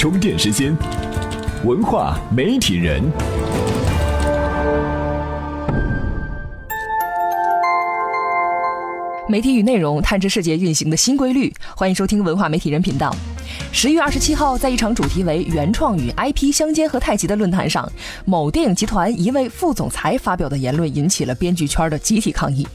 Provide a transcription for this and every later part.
充电时间，文化媒体人。媒体与内容探知世界运行的新规律，欢迎收听文化媒体人频道。十月二十七号，在一场主题为“原创与 IP 相煎和太极”的论坛上，某电影集团一位副总裁发表的言论引起了编剧圈的集体抗议。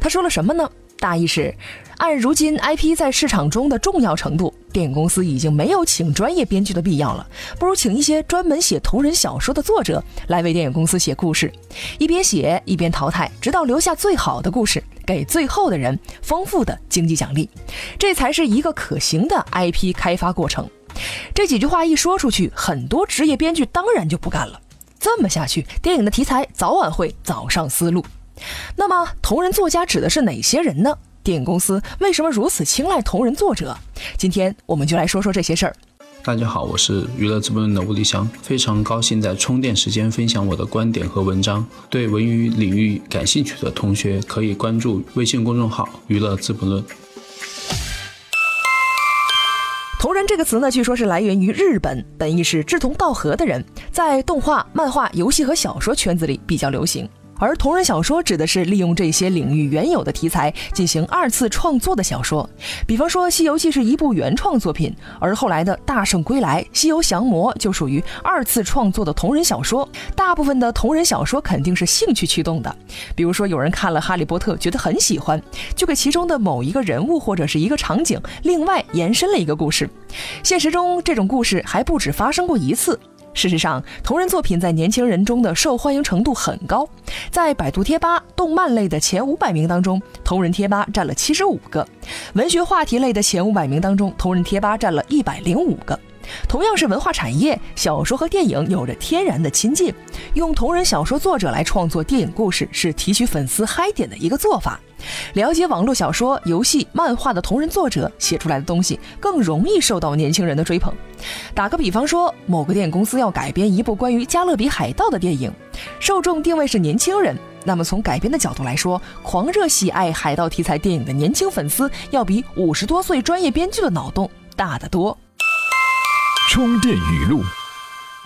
他说了什么呢？大意是，按如今 IP 在市场中的重要程度，电影公司已经没有请专业编剧的必要了，不如请一些专门写同人小说的作者来为电影公司写故事，一边写一边淘汰，直到留下最好的故事。给最后的人丰富的经济奖励，这才是一个可行的 IP 开发过程。这几句话一说出去，很多职业编剧当然就不干了。这么下去，电影的题材早晚会早上思路。那么，同人作家指的是哪些人呢？电影公司为什么如此青睐同人作者？今天我们就来说说这些事儿。大家好，我是娱乐资本论的吴立翔，非常高兴在充电时间分享我的观点和文章。对文娱领域感兴趣的同学可以关注微信公众号“娱乐资本论”。同人这个词呢，据说是来源于日本，本意是志同道合的人，在动画、漫画、游戏和小说圈子里比较流行。而同人小说指的是利用这些领域原有的题材进行二次创作的小说，比方说《西游记》是一部原创作品，而后来的《大圣归来》《西游降魔》就属于二次创作的同人小说。大部分的同人小说肯定是兴趣驱动的，比如说有人看了《哈利波特》觉得很喜欢，就给其中的某一个人物或者是一个场景另外延伸了一个故事。现实中这种故事还不止发生过一次。事实上，同人作品在年轻人中的受欢迎程度很高，在百度贴吧动漫类的前五百名当中，同人贴吧占了七十五个；文学话题类的前五百名当中，同人贴吧占了一百零五个。同样是文化产业，小说和电影有着天然的亲近，用同人小说作者来创作电影故事是提取粉丝嗨点的一个做法。了解网络小说、游戏、漫画的同人作者写出来的东西，更容易受到年轻人的追捧。打个比方说，某个电影公司要改编一部关于加勒比海盗的电影，受众定位是年轻人，那么从改编的角度来说，狂热喜爱海盗题材电影的年轻粉丝，要比五十多岁专业编剧的脑洞大得多。充电语录。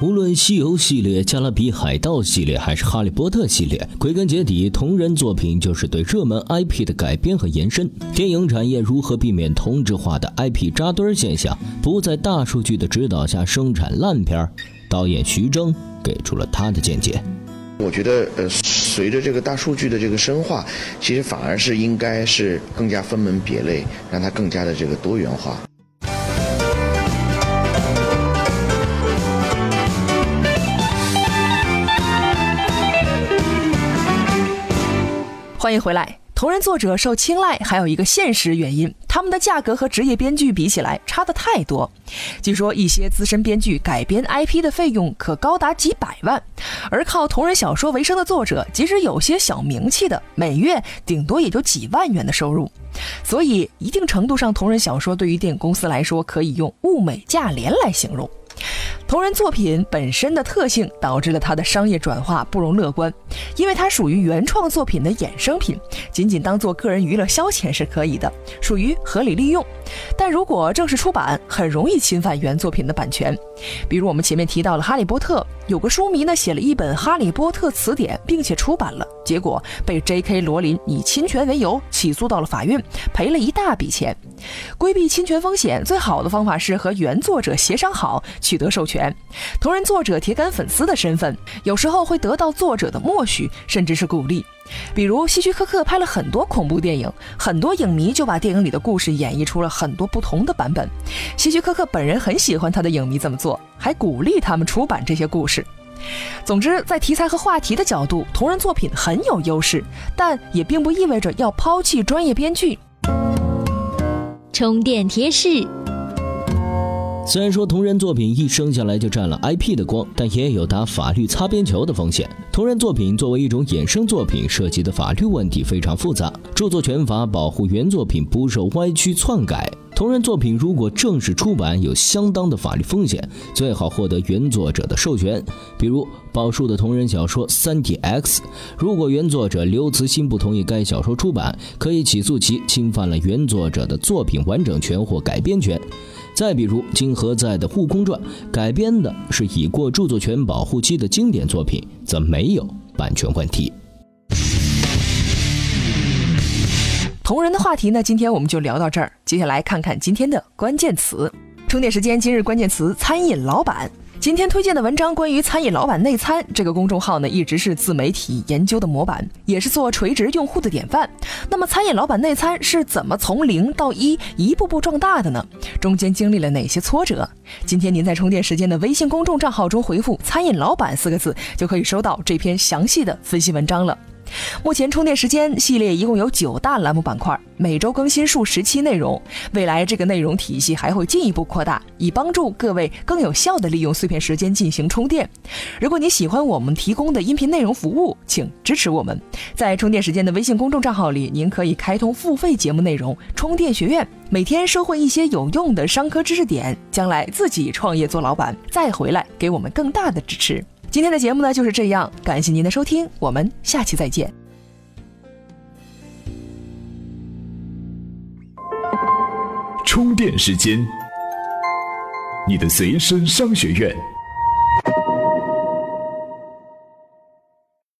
无论《西游》系列、《加勒比海盗》系列，还是《哈利波特》系列，归根结底，同人作品就是对热门 IP 的改编和延伸。电影产业如何避免同质化的 IP 扎堆现象，不在大数据的指导下生产烂片？导演徐峥给出了他的见解。我觉得，呃，随着这个大数据的这个深化，其实反而是应该是更加分门别类，让它更加的这个多元化。欢迎回来。同人作者受青睐还有一个现实原因，他们的价格和职业编剧比起来差的太多。据说一些资深编剧改编 IP 的费用可高达几百万，而靠同人小说为生的作者，即使有些小名气的，每月顶多也就几万元的收入。所以，一定程度上，同人小说对于电影公司来说，可以用物美价廉来形容。同人作品本身的特性导致了它的商业转化不容乐观，因为它属于原创作品的衍生品，仅仅当做个人娱乐消遣是可以的，属于合理利用。但如果正式出版，很容易侵犯原作品的版权。比如我们前面提到了《哈利波特》，有个书迷呢写了一本《哈利波特词典》，并且出版了，结果被 J.K. 罗琳以侵权为由起诉到了法院，赔了一大笔钱。规避侵权风险，最好的方法是和原作者协商好，取得授权。同人作者铁杆粉丝的身份，有时候会得到作者的默许，甚至是鼓励。比如希区柯克拍了很多恐怖电影，很多影迷就把电影里的故事演绎出了很多不同的版本。希区柯克本人很喜欢他的影迷这么做，还鼓励他们出版这些故事。总之，在题材和话题的角度，同人作品很有优势，但也并不意味着要抛弃专业编剧。充电贴士。虽然说同人作品一生下来就占了 IP 的光，但也有打法律擦边球的风险。同人作品作为一种衍生作品，涉及的法律问题非常复杂。著作权法保护原作品不受歪曲篡改。同人作品如果正式出版，有相当的法律风险，最好获得原作者的授权。比如宝树的同人小说《三体 X》，如果原作者刘慈欣不同意该小说出版，可以起诉其侵犯了原作者的作品完整权或改编权。再比如金河在的《护空传》，改编的是已过著作权保护期的经典作品，则没有版权问题。同人的话题呢，今天我们就聊到这儿。接下来看看今天的关键词。充电时间今日关键词：餐饮老板。今天推荐的文章关于餐饮老板内参。这个公众号呢，一直是自媒体研究的模板，也是做垂直用户的典范。那么，餐饮老板内参是怎么从零到一一步步壮大的呢？中间经历了哪些挫折？今天您在充电时间的微信公众账号中回复“餐饮老板”四个字，就可以收到这篇详细的分析文章了。目前充电时间系列一共有九大栏目板块，每周更新数十期内容。未来这个内容体系还会进一步扩大，以帮助各位更有效地利用碎片时间进行充电。如果你喜欢我们提供的音频内容服务，请支持我们。在充电时间的微信公众账号里，您可以开通付费节目内容“充电学院”，每天收获一些有用的商科知识点，将来自己创业做老板，再回来给我们更大的支持。今天的节目呢就是这样，感谢您的收听，我们下期再见。充电时间，你的随身商学院。